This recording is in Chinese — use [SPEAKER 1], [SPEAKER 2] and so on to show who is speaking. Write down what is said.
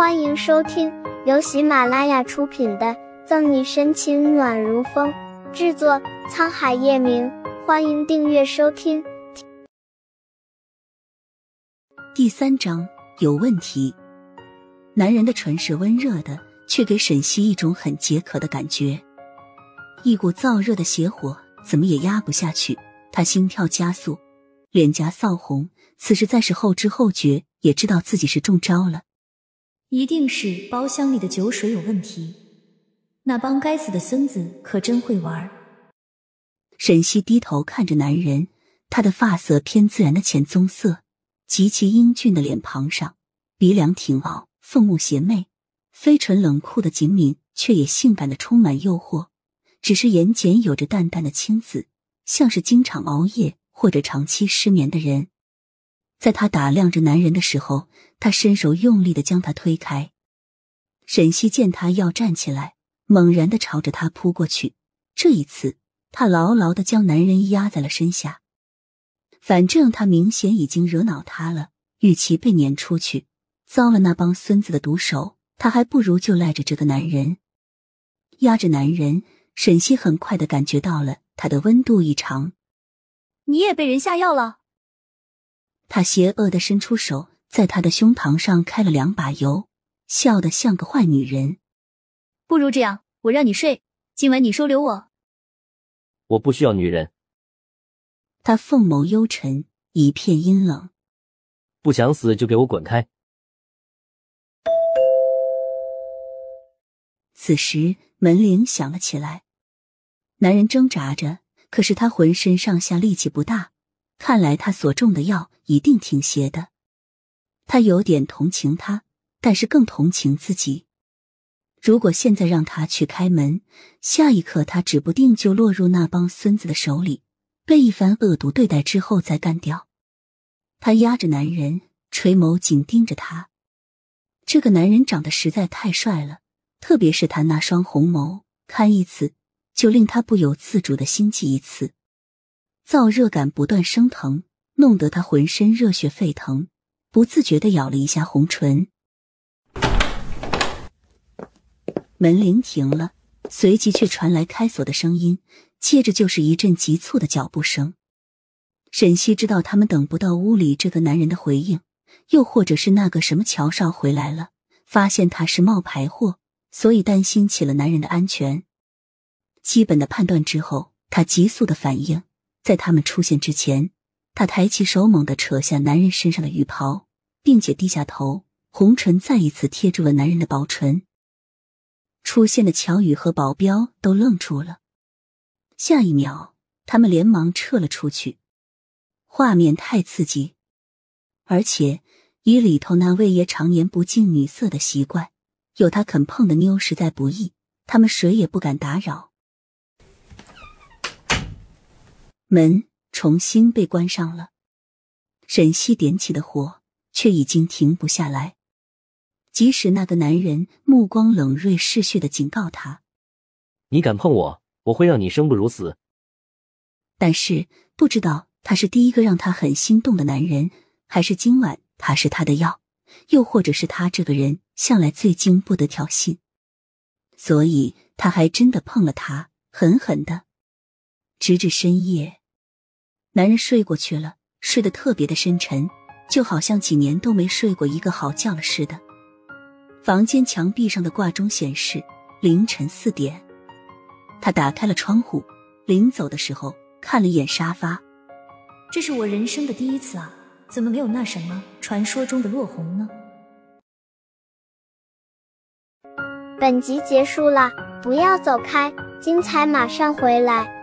[SPEAKER 1] 欢迎收听由喜马拉雅出品的《赠你深情暖如风》，制作沧海夜明。欢迎订阅收听。
[SPEAKER 2] 第三章有问题。男人的唇是温热的，却给沈西一种很解渴的感觉，一股燥热的邪火怎么也压不下去。他心跳加速，脸颊臊红，此时再是后知后觉，也知道自己是中招了。
[SPEAKER 3] 一定是包厢里的酒水有问题，那帮该死的孙子可真会玩。
[SPEAKER 2] 沈西低头看着男人，他的发色偏自然的浅棕色，极其英俊的脸庞上，鼻梁挺凹，凤目邪魅，非纯冷酷的紧抿，却也性感的充满诱惑。只是眼睑有着淡淡的青紫，像是经常熬夜或者长期失眠的人。在他打量着男人的时候，他伸手用力的将他推开。沈西见他要站起来，猛然的朝着他扑过去。这一次，他牢牢的将男人压在了身下。反正他明显已经惹恼他了，与其被撵出去，遭了那帮孙子的毒手，他还不如就赖着这个男人。压着男人，沈西很快的感觉到了他的温度异常。
[SPEAKER 3] 你也被人下药了。
[SPEAKER 2] 他邪恶的伸出手，在他的胸膛上开了两把油，笑得像个坏女人。
[SPEAKER 3] 不如这样，我让你睡，今晚你收留我。
[SPEAKER 4] 我不需要女人。
[SPEAKER 2] 他凤眸幽沉，一片阴冷。
[SPEAKER 4] 不想死就给我滚开！
[SPEAKER 2] 此时门铃响了起来，男人挣扎着，可是他浑身上下力气不大。看来他所中的药一定挺邪的，他有点同情他，但是更同情自己。如果现在让他去开门，下一刻他指不定就落入那帮孙子的手里，被一番恶毒对待之后再干掉。他压着男人，垂眸紧盯着他。这个男人长得实在太帅了，特别是他那双红眸，看一次就令他不由自主的心悸一次。燥热感不断升腾，弄得他浑身热血沸腾，不自觉的咬了一下红唇。门铃停了，随即却传来开锁的声音，接着就是一阵急促的脚步声。沈西知道他们等不到屋里这个男人的回应，又或者是那个什么乔少回来了，发现他是冒牌货，所以担心起了男人的安全。基本的判断之后，他急速的反应。在他们出现之前，他抬起手，猛地扯下男人身上的浴袍，并且低下头，红唇再一次贴住了男人的薄唇。出现的乔宇和保镖都愣住了，下一秒，他们连忙撤了出去。画面太刺激，而且以里头那位爷常年不近女色的习惯，有他肯碰的妞实在不易，他们谁也不敢打扰。门重新被关上了，沈西点起的火却已经停不下来。即使那个男人目光冷锐嗜血的警告他：“
[SPEAKER 4] 你敢碰我，我会让你生不如死。”
[SPEAKER 2] 但是不知道他是第一个让他很心动的男人，还是今晚他是他的药，又或者是他这个人向来最经不得挑衅，所以他还真的碰了他，狠狠的，直至深夜。男人睡过去了，睡得特别的深沉，就好像几年都没睡过一个好觉了似的。房间墙壁上的挂钟显示凌晨四点。他打开了窗户，临走的时候看了一眼沙发。
[SPEAKER 3] 这是我人生的第一次啊，怎么没有那什么传说中的落红呢？
[SPEAKER 1] 本集结束了，不要走开，精彩马上回来。